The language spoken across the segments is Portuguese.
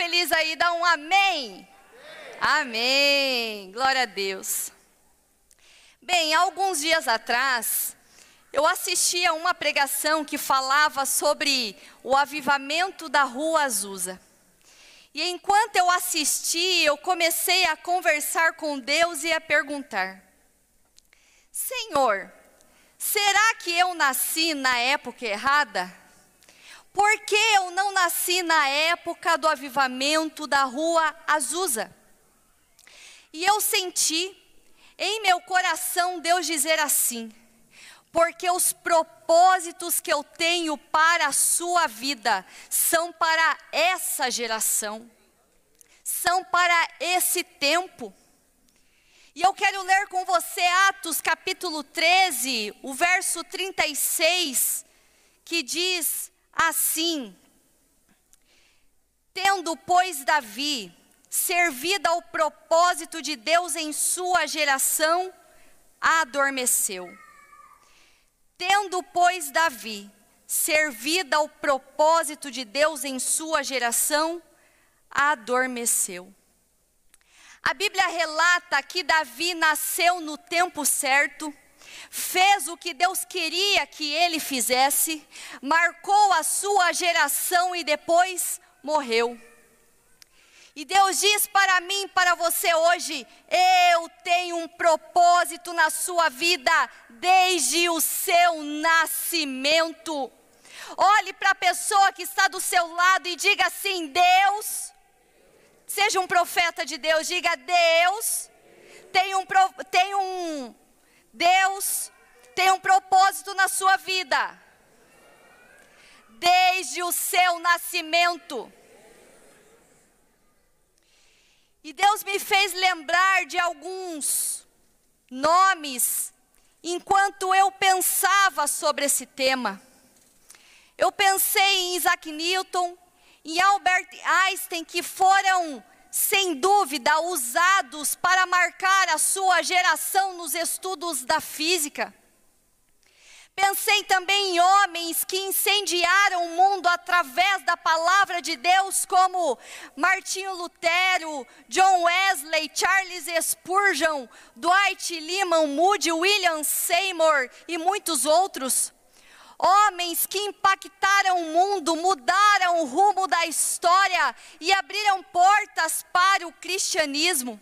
feliz aí, dá um amém. Amém. Glória a Deus. Bem, alguns dias atrás, eu assisti a uma pregação que falava sobre o avivamento da Rua Azusa. E enquanto eu assisti, eu comecei a conversar com Deus e a perguntar: Senhor, será que eu nasci na época errada? Por que eu não nasci na época do avivamento da Rua Azusa? E eu senti em meu coração Deus dizer assim: porque os propósitos que eu tenho para a sua vida são para essa geração, são para esse tempo. E eu quero ler com você Atos capítulo 13, o verso 36, que diz assim: Tendo, pois, Davi servido ao propósito de Deus em sua geração, adormeceu Tendo, pois, Davi servido ao propósito de Deus em sua geração, adormeceu. A Bíblia relata que Davi nasceu no tempo certo, fez o que Deus queria que ele fizesse, marcou a sua geração e depois morreu. E Deus diz para mim, para você hoje: eu tenho um propósito na sua vida desde o seu nascimento. Olhe para a pessoa que está do seu lado e diga assim: Deus, seja um profeta de Deus, diga: Deus tem um, tem um Deus tem um propósito na sua vida. Desde o seu nascimento. E Deus me fez lembrar de alguns nomes enquanto eu pensava sobre esse tema. Eu pensei em Isaac Newton, em Albert Einstein, que foram, sem dúvida, usados para marcar a sua geração nos estudos da física. Pensei também em homens que incendiaram o mundo através da palavra de Deus, como Martinho Lutero, John Wesley, Charles Spurgeon, Dwight Lyman Moody, William Seymour e muitos outros. Homens que impactaram o mundo, mudaram o rumo da história e abriram portas para o cristianismo.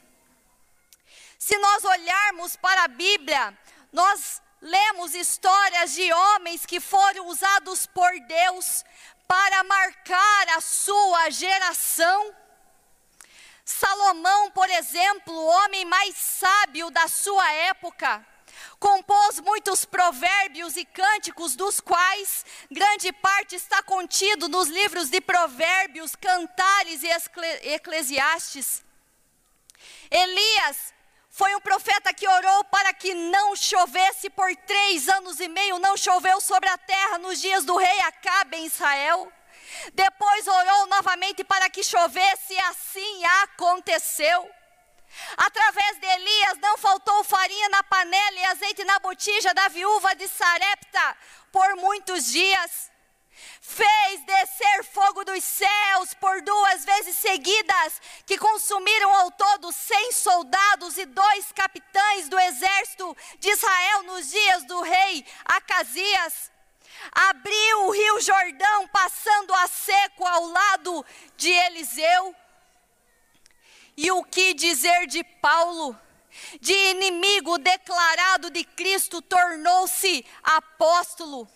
Se nós olharmos para a Bíblia, nós lemos histórias de homens que foram usados por Deus para marcar a sua geração. Salomão, por exemplo, o homem mais sábio da sua época, compôs muitos provérbios e cânticos, dos quais grande parte está contido nos livros de Provérbios, Cantares e Eclesiastes. Elias foi um profeta que orou para que não chovesse por três anos e meio, não choveu sobre a terra nos dias do rei Acabe em Israel. Depois orou novamente para que chovesse, e assim aconteceu. Através de Elias não faltou farinha na panela e azeite na botija da viúva de Sarepta por muitos dias fez descer fogo dos céus por duas vezes seguidas, que consumiram ao todo cem soldados e dois capitães do exército de Israel nos dias do rei Acasias. Abriu o rio Jordão, passando a seco ao lado de Eliseu. E o que dizer de Paulo? De inimigo declarado de Cristo, tornou-se apóstolo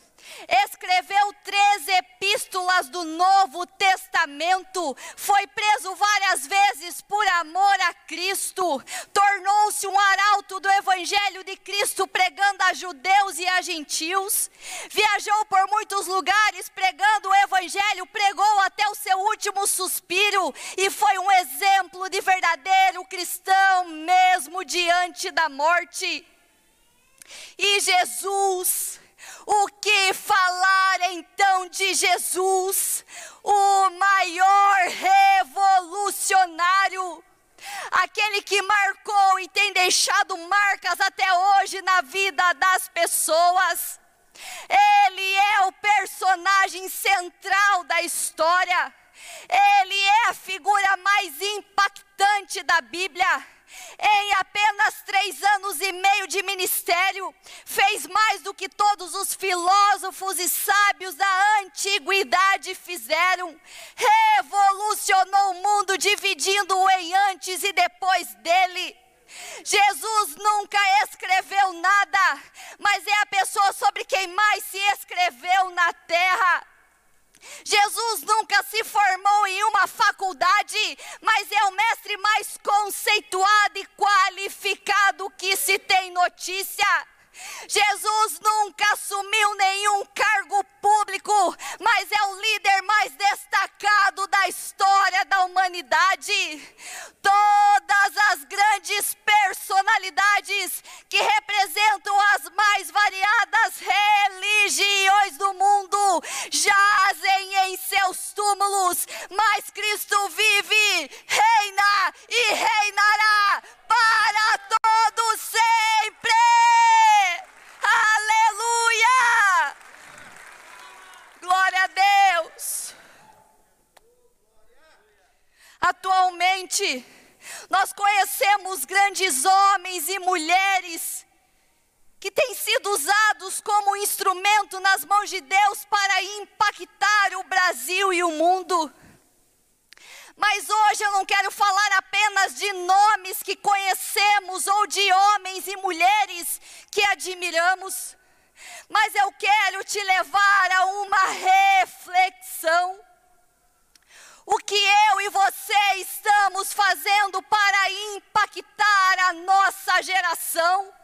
escreveu três epístolas do Novo Testamento, foi preso várias vezes por amor a Cristo, tornou-se um arauto do Evangelho de Cristo, pregando a judeus e a gentios, viajou por muitos lugares pregando o Evangelho, pregou até o seu último suspiro e foi um exemplo de verdadeiro cristão, mesmo diante da morte. E Jesus, o que falar então de Jesus, o maior revolucionário? Aquele que marcou e tem deixado marcas até hoje na vida das pessoas. Ele é o personagem central da história. Ele é a figura restante da Bíblia, em apenas três anos e meio de ministério, fez mais do que todos os filósofos e sábios da antiguidade fizeram. Revolucionou o mundo, dividindo-o em antes e depois dele. Jesus nunca escreveu nada, mas é a pessoa sobre quem mais se escreveu na terra. Jesus nunca se formou em uma faculdade, mas é o mestre mais conceituado e qualificado que se tem notícia. Jesus nunca assumiu nenhum cargo público, mas é o líder mais destacado da história da humanidade. Todas as grandes personalidades que representam as mais variadas religiões do mundo seus túmulos, mas Cristo vive, reina e reinará para todos sempre. Aleluia! Glória a Deus. Atualmente, nós conhecemos grandes homens e mulheres que têm sido usados como instrumento nas mãos de Deus para impactar o Brasil e o mundo. Mas hoje eu não quero falar apenas de nomes que conhecemos ou de homens e mulheres que admiramos, mas eu quero te levar a uma reflexão. O que eu e você estamos fazendo para impactar a nossa geração?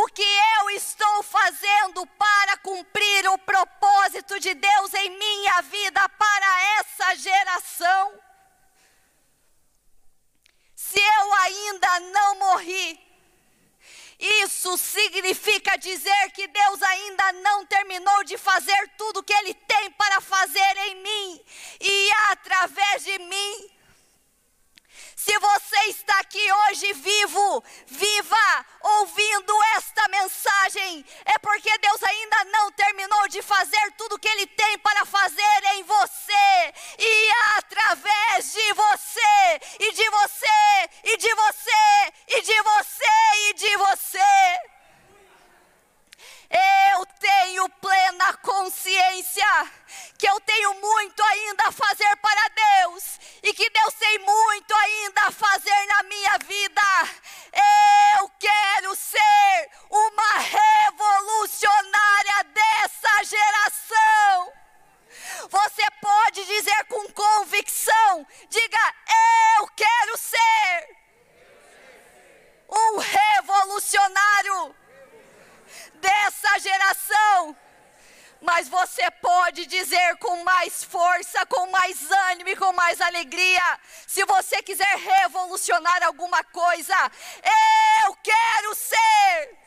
O que eu estou fazendo para cumprir o propósito de Deus em minha vida para essa geração? Se eu ainda não morri, isso significa dizer que Deus ainda não terminou de fazer tudo o que Ele tem para fazer em mim e através de mim. Se você está aqui hoje vivo, viva, ouvindo esta mensagem, é porque Deus ainda não terminou de fazer tudo o que Ele tem para fazer em você e através de você, e de você, e de você, e de você, e de você. Eu tenho plena consciência que eu tenho muito ainda a fazer para Deus e que Deus tem muito ainda a fazer na minha vida. Eu quero ser uma revolucionária dessa geração. Você pode dizer com convicção: diga, eu quero ser um revolucionário dessa geração. Mas você pode dizer com mais força, com mais ânimo e com mais alegria. Se você quiser revolucionar alguma coisa, eu quero ser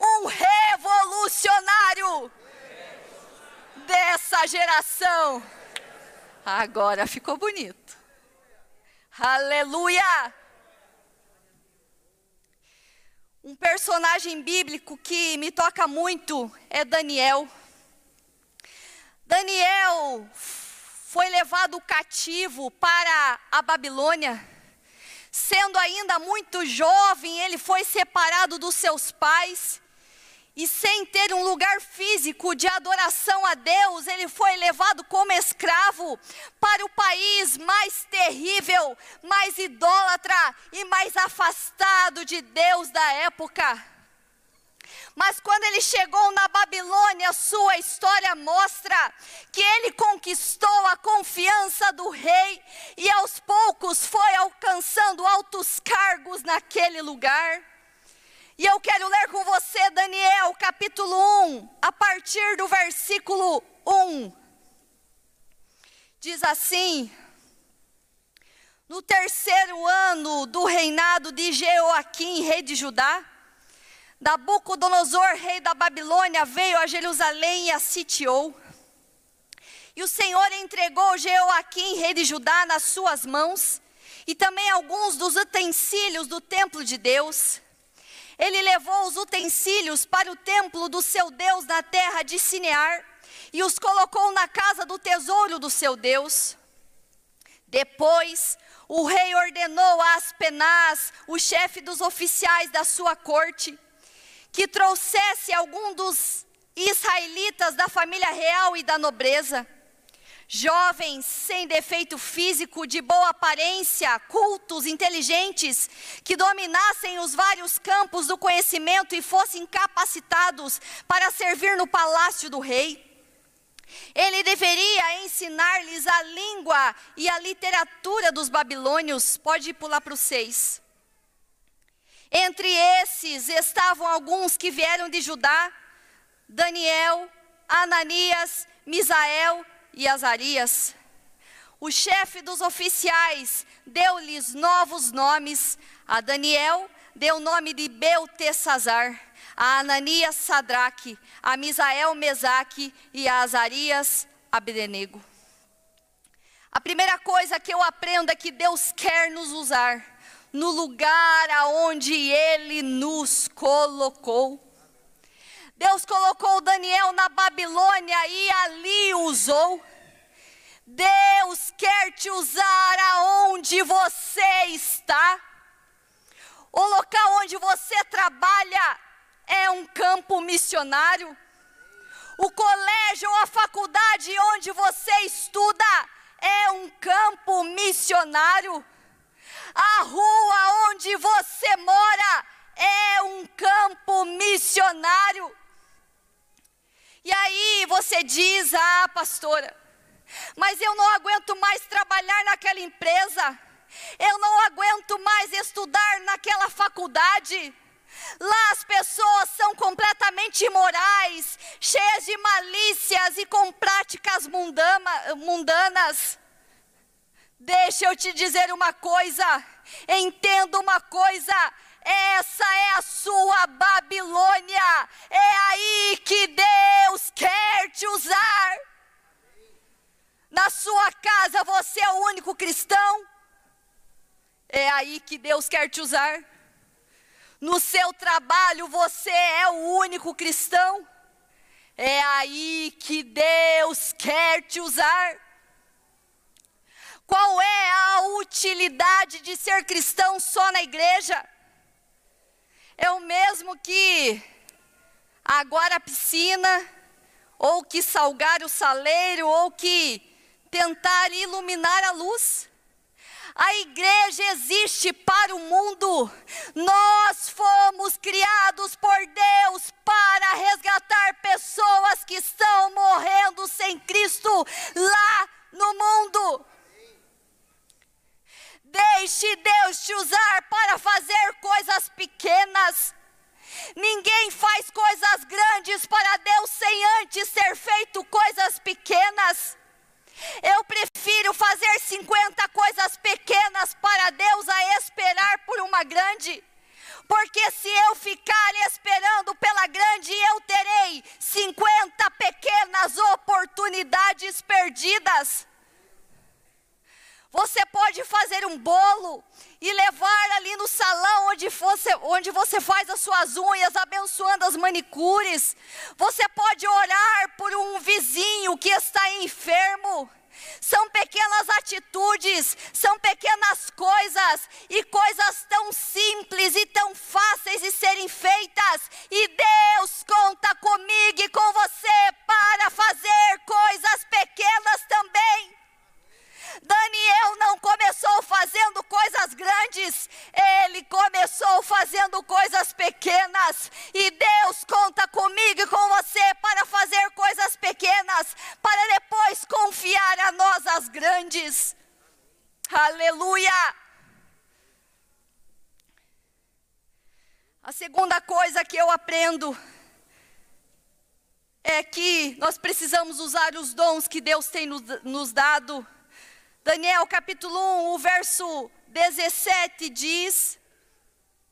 um revolucionário dessa geração. Agora ficou bonito. Aleluia! Um personagem bíblico que me toca muito é Daniel. Daniel foi levado cativo para a Babilônia. Sendo ainda muito jovem, ele foi separado dos seus pais e sem ter um lugar físico de adoração a Deus, ele foi levado como escravo para o país mais terrível, mais idólatra e mais afastado de Deus da época. Mas quando ele chegou na Babilônia, sua história mostra que ele conquistou a confiança do rei e aos poucos foi alcançando altos cargos naquele lugar. E eu quero ler com você Daniel capítulo 1, a partir do versículo 1. Diz assim: No terceiro ano do reinado de Jeoaquim, rei de Judá, Nabucodonosor, rei da Babilônia, veio a Jerusalém e a sitiou. E o Senhor entregou Jeoaquim, rei de Judá, nas suas mãos, e também alguns dos utensílios do templo de Deus ele levou os utensílios para o templo do seu Deus na terra de Sinear e os colocou na casa do tesouro do seu Deus. Depois, o rei ordenou a Aspenaz, o chefe dos oficiais da sua corte, que trouxesse algum dos israelitas da família real e da nobreza, jovens sem defeito físico, de boa aparência, cultos, inteligentes, que dominassem os vários campos do conhecimento e fossem capacitados para servir no palácio do rei. Ele deveria ensinar-lhes a língua e a literatura dos babilônios. Pode pular para o 6. Entre esses estavam alguns que vieram de Judá, Daniel, Ananias, Misael e Azarias. O chefe dos oficiais deu-lhes novos nomes. A Daniel deu o nome de Beltesazar, a Ananias Sadraque, a Misael Mesaque e a Azarias Abdenego. A primeira coisa que eu aprendo é que Deus quer nos usar no lugar aonde Ele nos colocou. Deus colocou Daniel na Babilônia e ali usou. Deus quer te usar aonde você está. O local onde você trabalha é um campo missionário. O colégio ou a faculdade onde você estuda é um campo missionário. A rua onde você mora é um campo missionário. E aí você diz: Ah, pastora, mas eu não aguento mais trabalhar naquela empresa, eu não aguento mais estudar naquela faculdade. Lá as pessoas são completamente imorais, cheias de malícias e com práticas mundanas. Deixa eu te dizer uma coisa, entenda uma coisa, essa é a sua Babilônia. É aí que Deus quer te usar. Na sua casa você é o único cristão. É aí que Deus quer te usar. No seu trabalho você é o único cristão. É aí que Deus quer te usar. Qual é a utilidade de ser cristão só na igreja? é o mesmo que agora a piscina, ou que salgar o saleiro, ou que tentar iluminar a luz. A igreja existe para o mundo. Nós fomos criados por Deus para resgatar pessoas que estão morrendo sem Cristo lá no mundo. Deixe Deus te usar para fazer coisas pequenas. Ninguém faz coisas grandes para Deus sem antes ter feito coisas pequenas. Eu prefiro fazer 50 tem nos, nos dado Daniel capítulo 1, o verso 17 diz.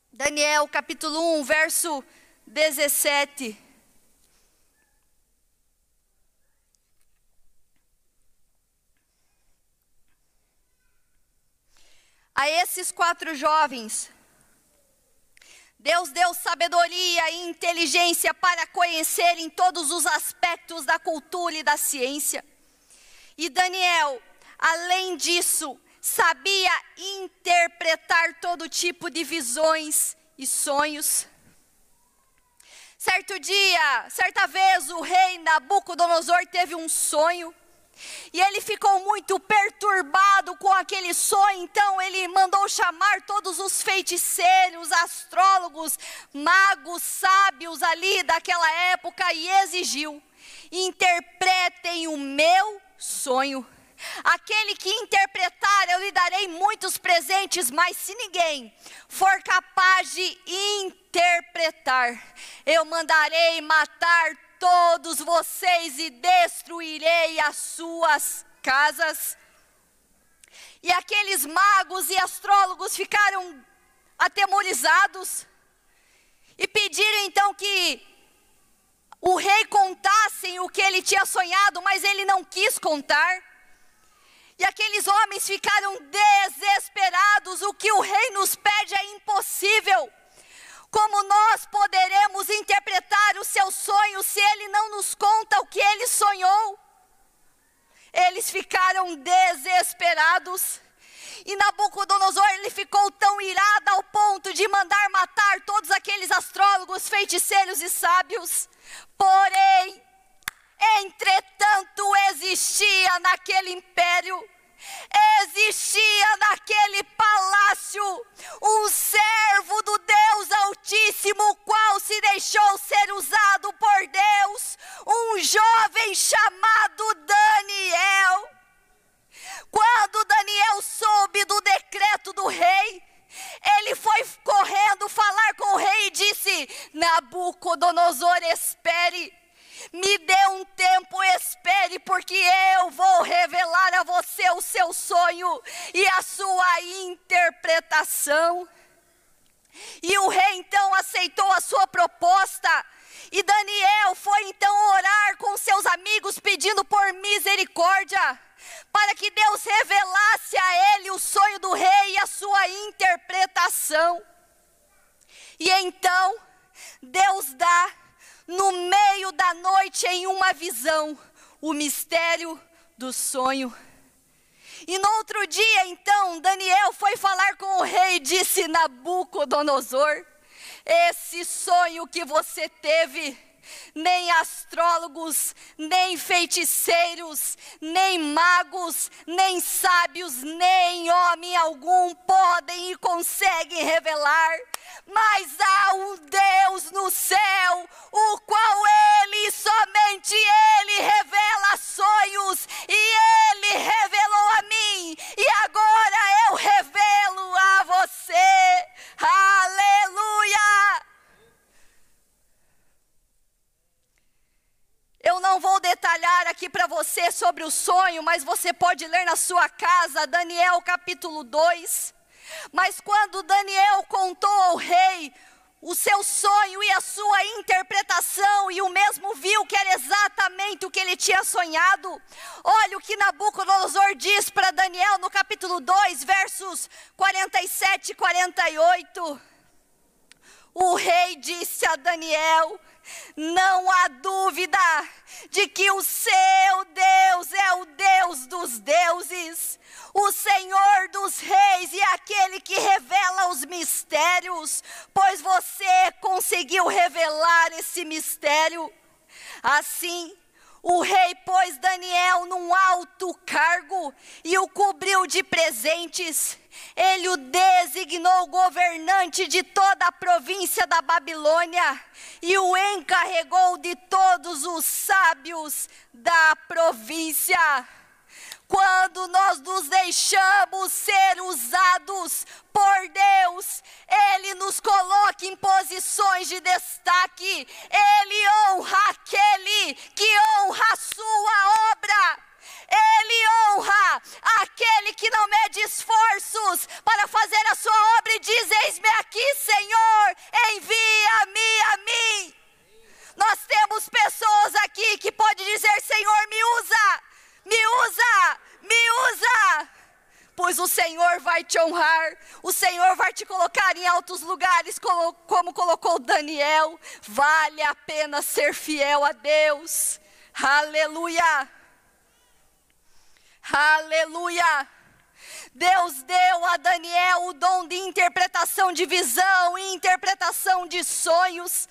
Daniel capítulo 1, verso 17. A esses quatro jovens, Deus deu sabedoria e inteligência para conhecerem todos os aspectos da cultura e da ciência. E Daniel Além disso, sabia interpretar todo tipo de visões e sonhos. Certo dia, certa vez, o rei Nabucodonosor teve um sonho. E ele ficou muito perturbado com aquele sonho, então ele mandou chamar todos os feiticeiros, astrólogos, magos, sábios ali daquela época e exigiu: interpretem o meu sonho. Aquele que interpretar, eu lhe darei muitos presentes, mas se ninguém for capaz de interpretar, eu mandarei matar todos vocês e destruirei as suas casas. E aqueles magos e astrólogos ficaram atemorizados e pediram então que o rei contasse o que ele tinha sonhado, mas ele não quis contar. E aqueles homens ficaram desesperados. O que o rei nos pede é impossível. Como nós poderemos interpretar o seu sonho se ele não nos conta o que ele sonhou? Eles ficaram desesperados. E Nabucodonosor ele ficou tão irado ao ponto de mandar matar todos aqueles astrólogos, feiticeiros e sábios. Porém, Entretanto, existia naquele império, existia naquele palácio um servo do Deus Altíssimo, qual se deixou ser usado por Deus, um jovem chamado Daniel. Quando Daniel soube do decreto do rei, ele foi correndo falar com o rei e disse: Nabucodonosor, espere me dê um tempo, espere, porque eu vou revelar a você o seu sonho e a sua interpretação. E o rei então aceitou a sua proposta. E Daniel foi então orar com seus amigos pedindo por misericórdia, para que Deus revelasse a ele o sonho do rei e a sua interpretação. E então Deus dá no meio da noite em uma visão, o mistério do sonho. E no outro dia, então, Daniel foi falar com o rei e disse: Nabucodonosor, esse sonho que você teve nem astrólogos, nem feiticeiros, nem magos, nem sábios, nem homem algum podem e conseguem revelar. Mas há um Deus no céu, o qual Ele, somente Ele, revela sonhos, e Ele revelou a mim, e agora eu revelo a você. Aleluia! Eu não vou detalhar aqui para você sobre o sonho, mas você pode ler na sua casa, Daniel capítulo 2. Mas quando Daniel contou ao rei o seu sonho e a sua interpretação, e o mesmo viu que era exatamente o que ele tinha sonhado. Olha o que Nabucodonosor diz para Daniel no capítulo 2, versos 47 e 48. O rei disse a Daniel: não há dúvida de que o seu Deus é o Deus dos deuses, o Senhor dos reis e aquele que revela os mistérios, pois você conseguiu revelar esse mistério. Assim, o rei pôs Daniel num alto cargo e o cobriu de presentes. Ele o designou governante de toda a província da Babilônia e o encarregou de todos os sábios da província. Quando nós nos deixamos ser usados por Deus, Ele nos coloca em posições de destaque, Ele honra aquele que honra a sua obra. Ele honra aquele que não mede esforços para fazer a sua obra e diz: Eis-me aqui, Senhor, envia-me a mim. Nós temos pessoas aqui que podem dizer: Senhor, me usa, me usa, me usa. Pois o Senhor vai te honrar, o Senhor vai te colocar em altos lugares, como colocou Daniel. Vale a pena ser fiel a Deus. Aleluia. Aleluia. Deus deu a Daniel o dom de interpretação de visão e interpretação de sonhos.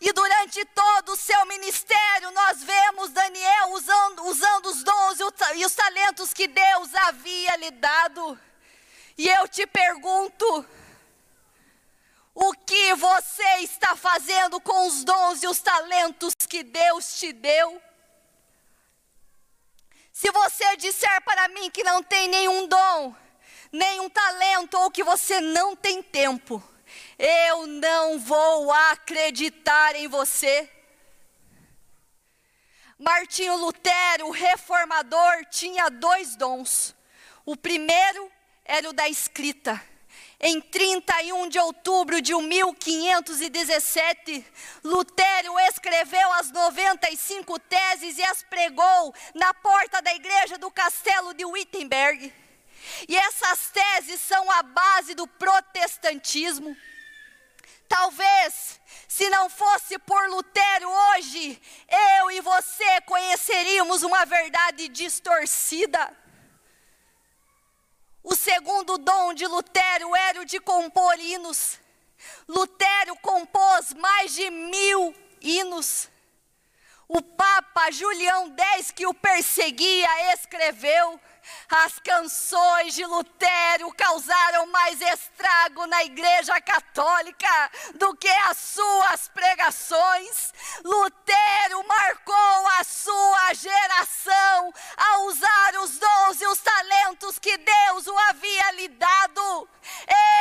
E durante todo o seu ministério, nós vemos Daniel usando, usando os dons e os talentos que Deus havia lhe dado. E eu te pergunto: o que você está fazendo com os dons e os talentos que Deus te deu? Se você disser para mim que não tem nenhum dom, nenhum talento ou que você não tem tempo, eu não vou acreditar em você. Martinho Lutero, o reformador, tinha dois dons. O primeiro era o da escrita em 31 de outubro de 1517, Lutero escreveu as 95 teses e as pregou na porta da igreja do castelo de Wittenberg. E essas teses são a base do protestantismo. Talvez, se não fosse por Lutero hoje, eu e você conheceríamos uma verdade distorcida. O segundo dom de Lutero era o de compor hinos. Lutero compôs mais de mil hinos. O Papa Julião X, que o perseguia, escreveu as canções de Lutero causaram mais estrago na Igreja Católica do que as suas pregações. Lutero marcou a sua geração a usar os dons e os talentos que Deus o havia lhe dado.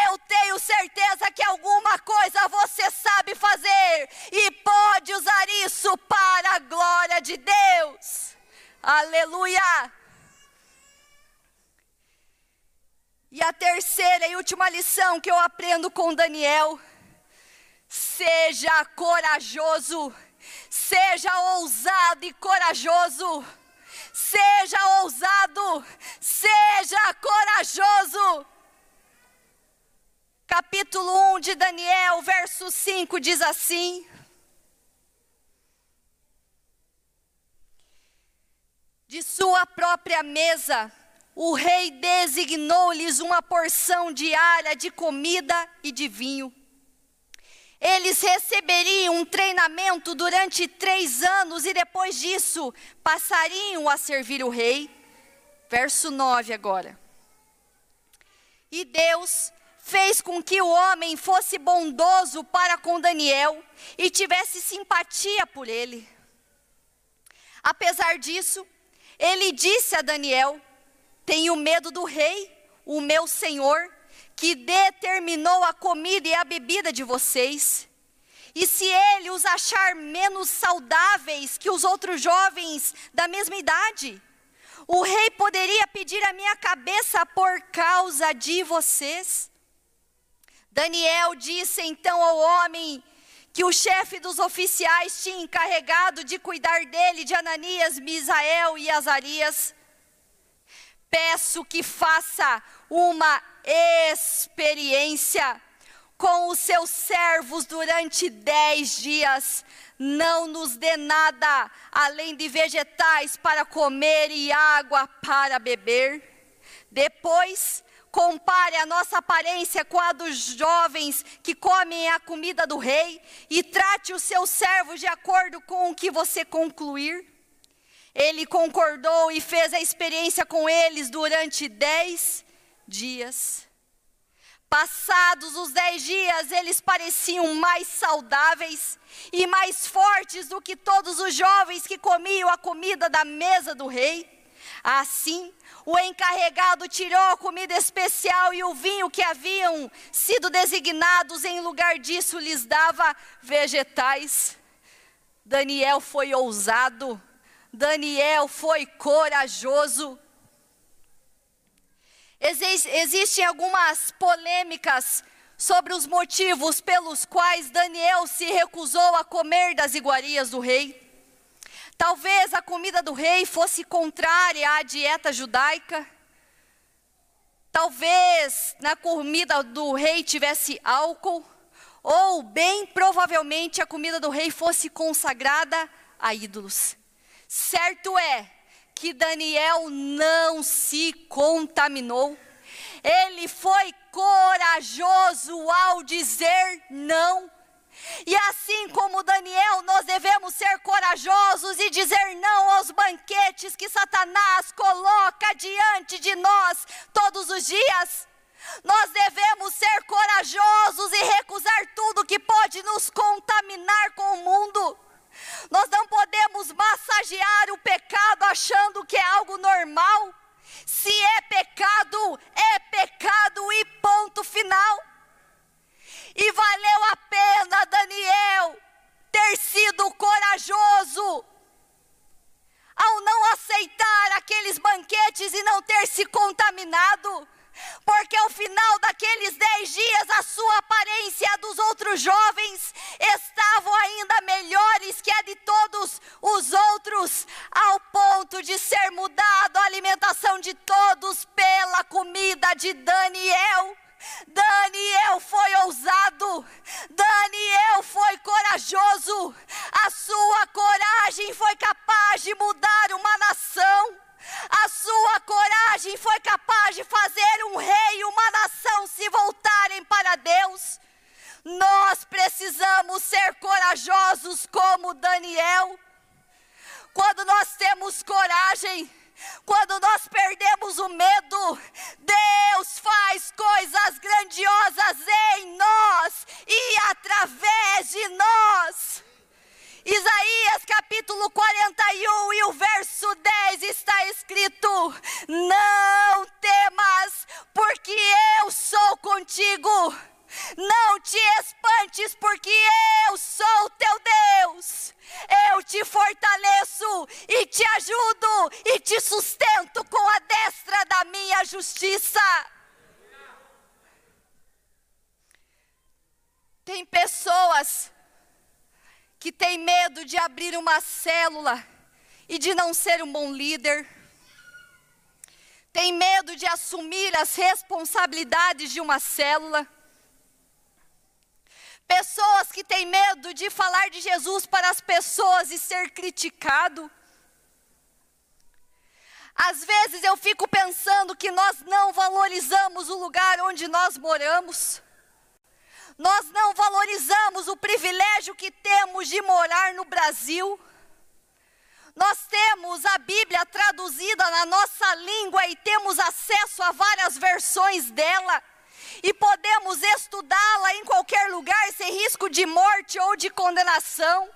Eu tenho certeza que alguma coisa você sabe fazer e pode usar isso para a glória de Deus. Aleluia! E a terceira e última lição que eu aprendo com Daniel: seja corajoso, seja ousado e corajoso. Seja ousado, seja corajoso. Capítulo 1 de Daniel, verso 5 diz assim: De sua própria mesa o rei designou-lhes uma porção diária de comida e de vinho. Eles receberiam um treinamento durante três anos e depois disso passariam a servir o rei. Verso 9 agora. E Deus fez com que o homem fosse bondoso para com Daniel e tivesse simpatia por ele. Apesar disso, ele disse a Daniel: tenho medo do rei, o meu senhor, que determinou a comida e a bebida de vocês. E se ele os achar menos saudáveis que os outros jovens da mesma idade, o rei poderia pedir a minha cabeça por causa de vocês. Daniel disse então ao homem que o chefe dos oficiais tinha encarregado de cuidar dele, de Ananias, Misael e Azarias peço que faça uma experiência com os seus servos durante dez dias. Não nos dê nada além de vegetais para comer e água para beber. Depois, compare a nossa aparência com a dos jovens que comem a comida do rei e trate os seus servos de acordo com o que você concluir. Ele concordou e fez a experiência com eles durante dez dias. Passados os dez dias, eles pareciam mais saudáveis e mais fortes do que todos os jovens que comiam a comida da mesa do rei. Assim, o encarregado tirou a comida especial e o vinho que haviam sido designados, em lugar disso, lhes dava vegetais. Daniel foi ousado Daniel foi corajoso. Exist, existem algumas polêmicas sobre os motivos pelos quais Daniel se recusou a comer das iguarias do rei. Talvez a comida do rei fosse contrária à dieta judaica. Talvez na comida do rei tivesse álcool. Ou, bem provavelmente, a comida do rei fosse consagrada a ídolos. Certo é que Daniel não se contaminou. Ele foi corajoso ao dizer não. E assim como Daniel, nós devemos ser corajosos e dizer não aos banquetes que Satanás coloca diante de nós todos os dias. Nós devemos ser corajosos e recusar tudo que pode nos contaminar com o mundo. Nós não podemos massagear o pecado achando que é algo normal. Se é pecado, é pecado e ponto final. E valeu a pena Daniel ter sido corajoso ao não aceitar aqueles banquetes e não ter se contaminado. Porque ao final daqueles dez dias, a sua aparência e a dos outros jovens estavam ainda melhores que a de todos os outros, ao ponto de ser mudado a alimentação de todos pela comida de Daniel. Daniel foi ousado, Daniel foi corajoso, a sua coragem foi capaz de mudar uma nação. A sua coragem foi capaz de fazer um rei e uma nação se voltarem para Deus. Nós precisamos ser corajosos como Daniel. Quando nós temos coragem, quando nós perdemos o medo, Deus faz de não ser um bom líder. Tem medo de assumir as responsabilidades de uma célula Pessoas que têm medo de falar de Jesus para as pessoas e ser criticado. Às vezes eu fico pensando que nós não valorizamos o lugar onde nós moramos. Nós não valorizamos o privilégio que temos de morar no Brasil. Nós temos a Bíblia traduzida na nossa língua e temos acesso a várias versões dela e podemos estudá-la em qualquer lugar sem risco de morte ou de condenação.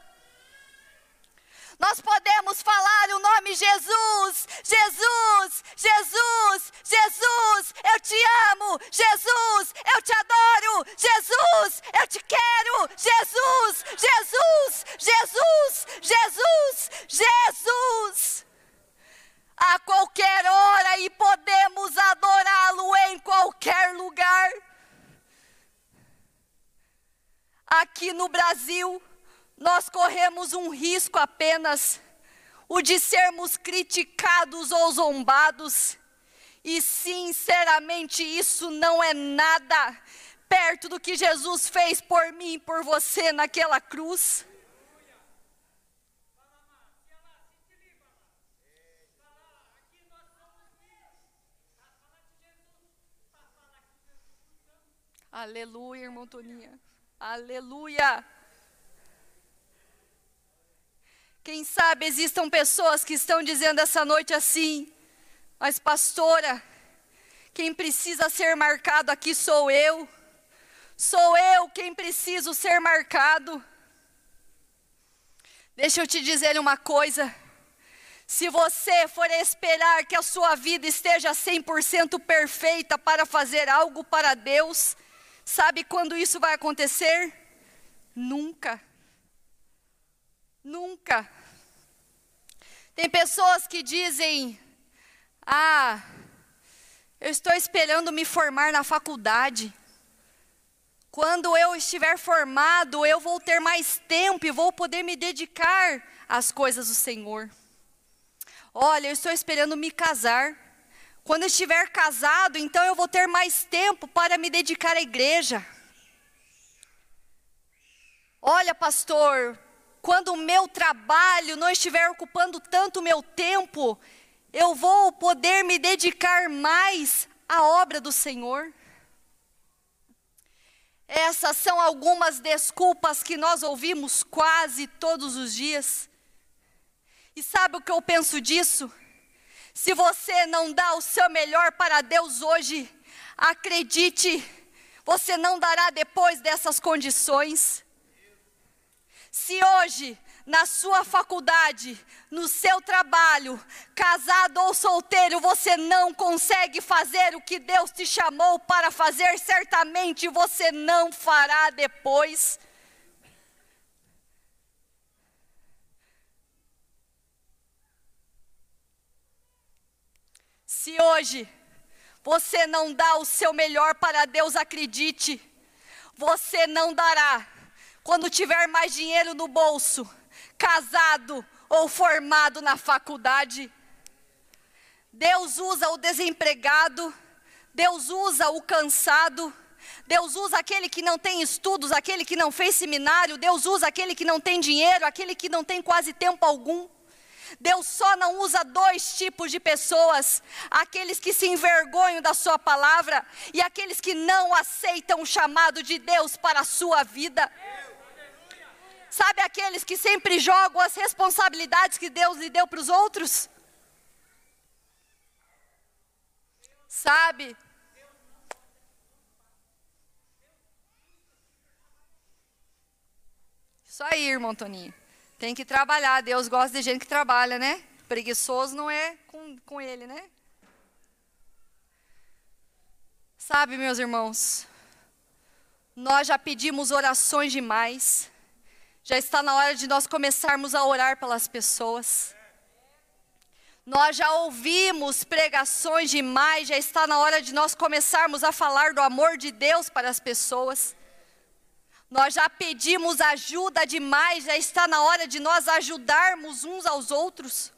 Nós podemos falar o nome Jesus, Jesus, Jesus, Jesus, eu te amo, Jesus, eu te adoro, Jesus, eu te quero, Jesus, Jesus, Jesus, Jesus, Jesus a qualquer hora e podemos adorá-lo em qualquer lugar. Aqui no Brasil, nós corremos um risco apenas, o de sermos criticados ou zombados, e sinceramente isso não é nada perto do que Jesus fez por mim e por você naquela cruz. Aleluia, irmão Toninha. Aleluia. Quem sabe existam pessoas que estão dizendo essa noite assim, mas pastora, quem precisa ser marcado aqui sou eu. Sou eu quem preciso ser marcado. Deixa eu te dizer uma coisa. Se você for esperar que a sua vida esteja 100% perfeita para fazer algo para Deus, Sabe quando isso vai acontecer? Nunca. Nunca. Tem pessoas que dizem: Ah, eu estou esperando me formar na faculdade. Quando eu estiver formado, eu vou ter mais tempo e vou poder me dedicar às coisas do Senhor. Olha, eu estou esperando me casar. Quando eu estiver casado, então eu vou ter mais tempo para me dedicar à igreja. Olha, pastor, quando o meu trabalho não estiver ocupando tanto meu tempo, eu vou poder me dedicar mais à obra do Senhor? Essas são algumas desculpas que nós ouvimos quase todos os dias. E sabe o que eu penso disso? Se você não dá o seu melhor para Deus hoje, acredite, você não dará depois dessas condições. Se hoje na sua faculdade, no seu trabalho, casado ou solteiro, você não consegue fazer o que Deus te chamou para fazer, certamente você não fará depois. Se hoje você não dá o seu melhor para Deus, acredite, você não dará quando tiver mais dinheiro no bolso casado ou formado na faculdade. Deus usa o desempregado, Deus usa o cansado, Deus usa aquele que não tem estudos, aquele que não fez seminário, Deus usa aquele que não tem dinheiro, aquele que não tem quase tempo algum. Deus só não usa dois tipos de pessoas: aqueles que se envergonham da Sua palavra e aqueles que não aceitam o chamado de Deus para a sua vida. Sabe aqueles que sempre jogam as responsabilidades que Deus lhe deu para os outros? Sabe? Isso aí, irmão Toninho. Tem que trabalhar. Deus gosta de gente que trabalha, né? Preguiçoso não é com, com ele, né? Sabe, meus irmãos, nós já pedimos orações demais. Já está na hora de nós começarmos a orar pelas pessoas. Nós já ouvimos pregações demais, já está na hora de nós começarmos a falar do amor de Deus para as pessoas. Nós já pedimos ajuda demais, já está na hora de nós ajudarmos uns aos outros.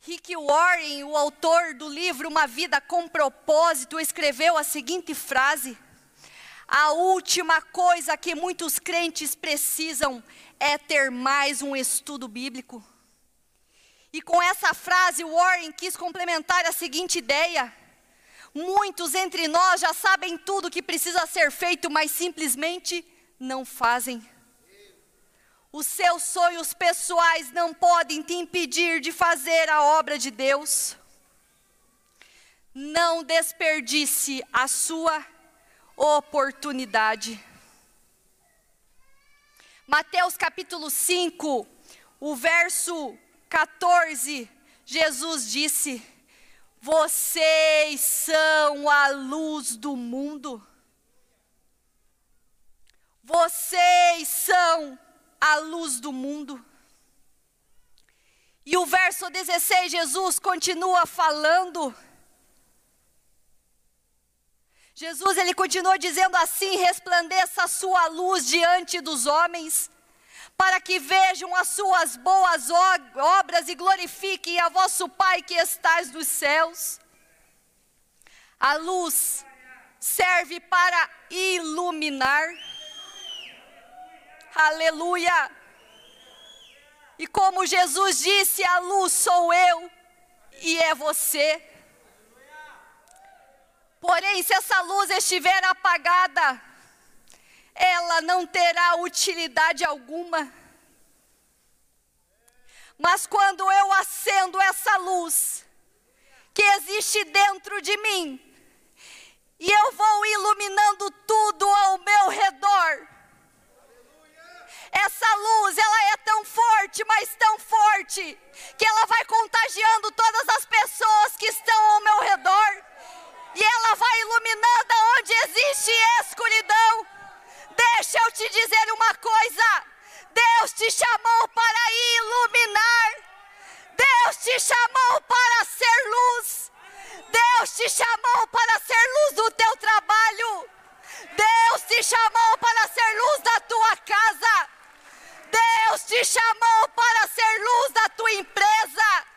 Rick Warren, o autor do livro Uma Vida com Propósito, escreveu a seguinte frase: a última coisa que muitos crentes precisam é ter mais um estudo bíblico. E com essa frase, Warren quis complementar a seguinte ideia: muitos entre nós já sabem tudo que precisa ser feito, mas simplesmente não fazem. Os seus sonhos pessoais não podem te impedir de fazer a obra de Deus. Não desperdice a sua oportunidade. Mateus capítulo 5, o verso 14, Jesus disse: Vocês são a luz do mundo. Vocês são a luz do mundo. E o verso 16, Jesus continua falando: Jesus ele continua dizendo assim: resplandeça a sua luz diante dos homens, para que vejam as suas boas obras e glorifiquem a vosso Pai que estás nos céus. A luz serve para iluminar. Aleluia. E como Jesus disse, a luz sou eu e é você. Porém, se essa luz estiver apagada, ela não terá utilidade alguma. Mas quando eu acendo essa luz que existe dentro de mim, e eu vou iluminando tudo ao meu redor, essa luz, ela é tão forte, mas tão forte, que ela vai contagiando todas as pessoas que estão ao meu redor e ela vai iluminando onde existe escuridão. Deixa eu te dizer uma coisa: Deus te chamou para iluminar, Deus te chamou para ser luz, Deus te chamou para ser luz do teu trabalho, Deus te chamou para ser luz da tua casa, Deus te chamou para ser luz da tua empresa.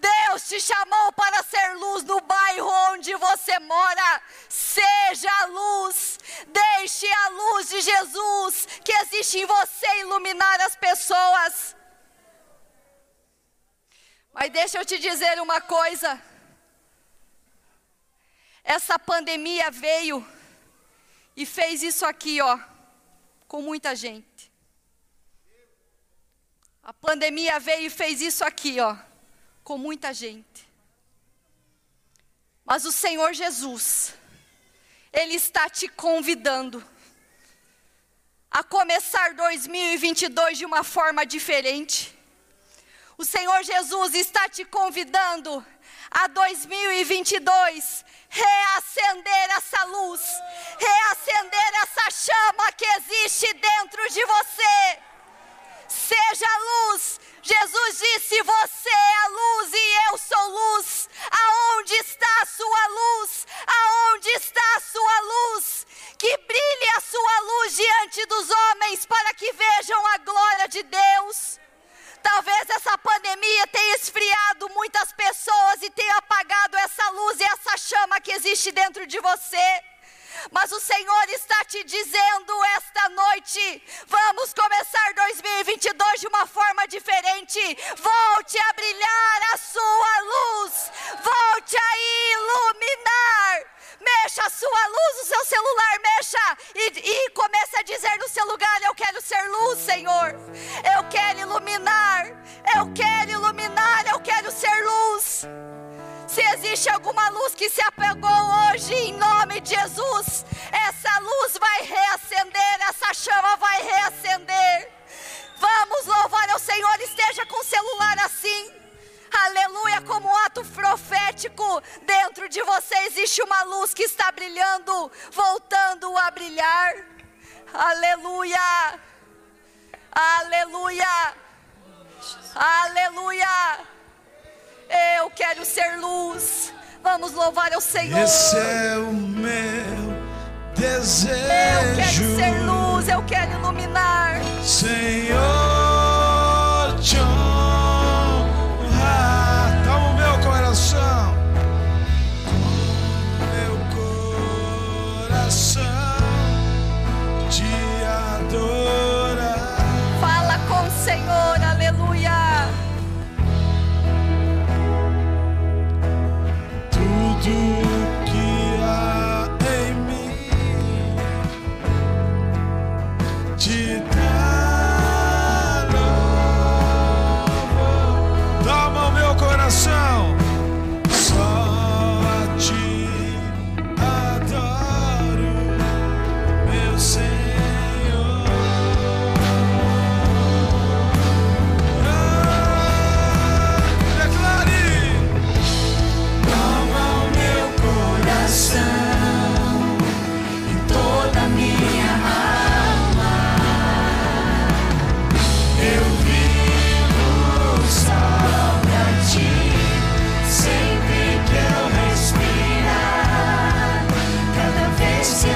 Deus te chamou para ser luz no bairro onde você mora. Seja luz. Deixe a luz de Jesus que existe em você iluminar as pessoas. Mas deixa eu te dizer uma coisa. Essa pandemia veio e fez isso aqui, ó, com muita gente. A pandemia veio e fez isso aqui, ó, com muita gente. Mas o Senhor Jesus, Ele está te convidando a começar 2022 de uma forma diferente. O Senhor Jesus está te convidando a 2022 reacender essa luz, reacender essa chama que existe dentro de você. Seja luz. Jesus disse: Você é a luz e eu sou luz. Aonde está a sua luz? Aonde está a sua luz? Que brilhe a sua luz diante dos homens para que vejam a glória de Deus. Talvez essa pandemia tenha esfriado muitas pessoas e tenha apagado essa luz e essa chama que existe dentro de você. Mas o Senhor está te dizendo esta noite: vamos começar 2022 de uma forma diferente. Volte a brilhar a sua luz, volte a iluminar. Mexa a sua luz, o seu celular, mexa e, e comece a dizer no seu lugar: Eu quero ser luz, Senhor. Eu quero iluminar, eu quero iluminar, eu quero ser luz. Se existe alguma luz que se apegou hoje, em nome de Jesus, essa luz vai reacender, essa chama vai reacender. Vamos louvar ao Senhor, esteja com o celular assim. Aleluia, como um ato profético, dentro de você existe uma luz que está brilhando, voltando a brilhar. Aleluia, aleluia, aleluia. Eu quero ser luz. Vamos louvar ao Senhor. Esse é o meu desejo. Eu quero ser luz, eu quero iluminar. Senhor, Texas.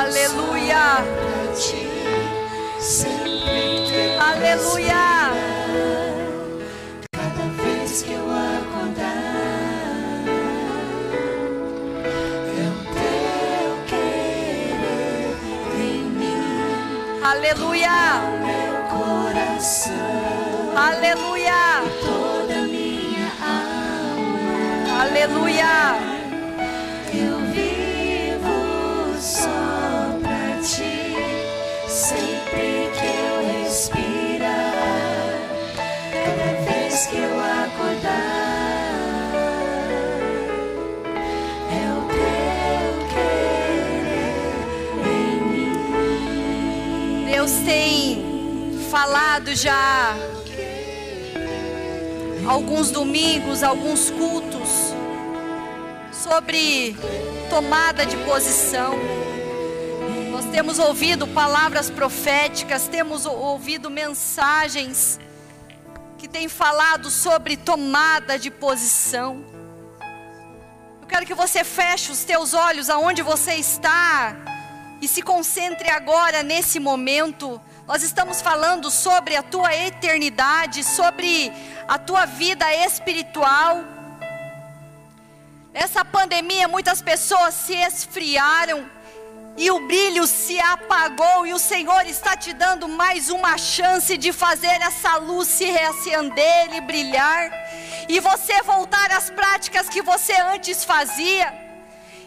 Aleluia. Aleluia. cada vez que eu acordar é o teu querer em mim, Aleluia. meu coração, Aleluia. toda minha alma. Aleluia. Falado já alguns domingos, alguns cultos sobre tomada de posição. Nós temos ouvido palavras proféticas, temos ou- ouvido mensagens que têm falado sobre tomada de posição. Eu quero que você feche os teus olhos aonde você está e se concentre agora nesse momento. Nós estamos falando sobre a tua eternidade, sobre a tua vida espiritual. Nessa pandemia, muitas pessoas se esfriaram e o brilho se apagou, e o Senhor está te dando mais uma chance de fazer essa luz se reacender e brilhar, e você voltar às práticas que você antes fazia.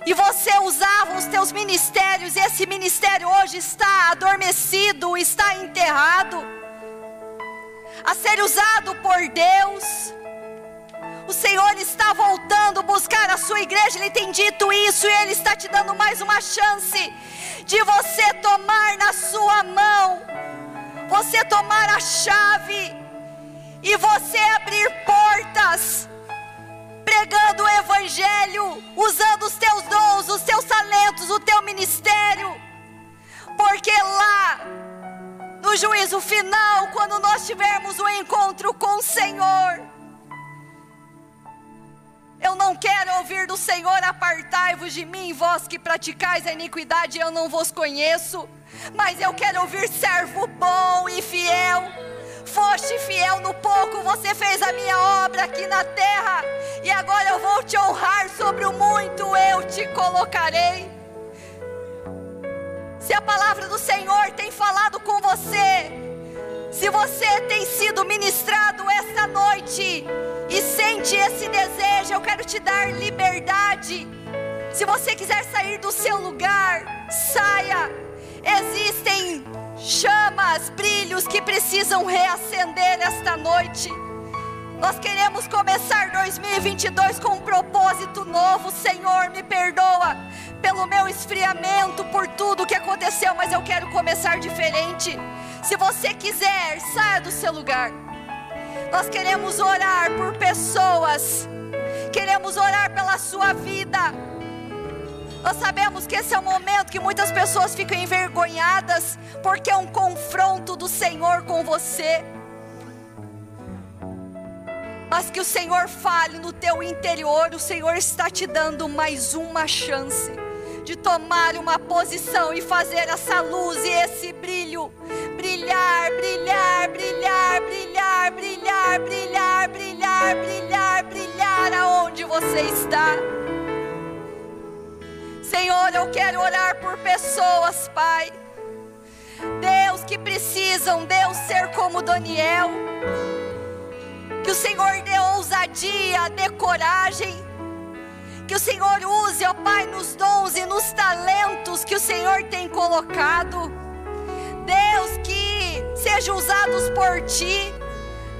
E você usava os teus ministérios, e esse ministério hoje está adormecido, está enterrado, a ser usado por Deus. O Senhor está voltando buscar a sua igreja, Ele tem dito isso, e Ele está te dando mais uma chance de você tomar na sua mão, você tomar a chave e você abrir portas pregando o Evangelho, usando os teus dons, os teus talentos, o teu ministério, porque lá, no juízo final, quando nós tivermos um encontro com o Senhor, eu não quero ouvir do Senhor, apartai-vos de mim, vós que praticais a iniquidade, eu não vos conheço, mas eu quero ouvir servo bom e fiel. Foste fiel no pouco, você fez a minha obra aqui na terra, e agora eu vou te honrar sobre o muito, eu te colocarei. Se a palavra do Senhor tem falado com você, se você tem sido ministrado esta noite e sente esse desejo, eu quero te dar liberdade. Se você quiser sair do seu lugar, saia. Existem chamas, brilhos que precisam reacender esta noite. Nós queremos começar 2022 com um propósito novo. Senhor, me perdoa pelo meu esfriamento, por tudo que aconteceu, mas eu quero começar diferente. Se você quiser, saia do seu lugar. Nós queremos orar por pessoas, queremos orar pela sua vida. Nós sabemos que esse é o momento que muitas pessoas ficam envergonhadas, porque é um confronto do Senhor com você. Mas que o Senhor fale no teu interior, o Senhor está te dando mais uma chance de tomar uma posição e fazer essa luz e esse brilho brilhar, brilhar, brilhar, brilhar, brilhar, brilhar, brilhar, brilhar, brilhar aonde você está. Senhor, eu quero orar por pessoas, Pai. Deus que precisam, Deus ser como Daniel. Que o Senhor dê ousadia, dê coragem. Que o Senhor use, ó Pai, nos dons e nos talentos que o Senhor tem colocado. Deus, que sejam usados por Ti.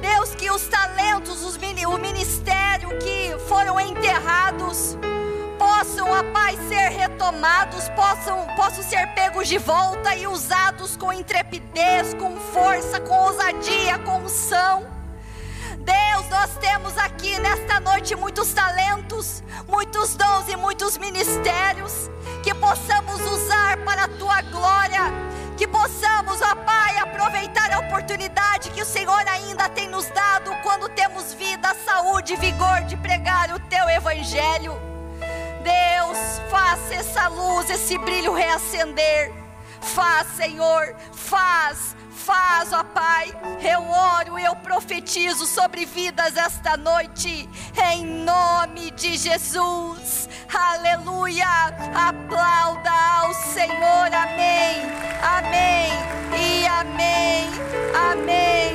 Deus, que os talentos, os, o ministério que foram enterrados, possam, ó Pai, ser retomados, possam, possam ser pegos de volta e usados com intrepidez, com força, com ousadia, com unção. Deus, nós temos aqui nesta noite muitos talentos, muitos dons e muitos ministérios que possamos usar para a tua glória, que possamos, ó Pai, aproveitar a oportunidade que o Senhor ainda tem nos dado quando temos vida, saúde e vigor de pregar o teu evangelho. Deus, faça essa luz, esse brilho reacender. Faz, Senhor, faz, faz, ó Pai. Eu oro e eu profetizo sobre vidas esta noite, em nome de Jesus. Aleluia! Aplauda ao Senhor, amém, amém e amém, amém.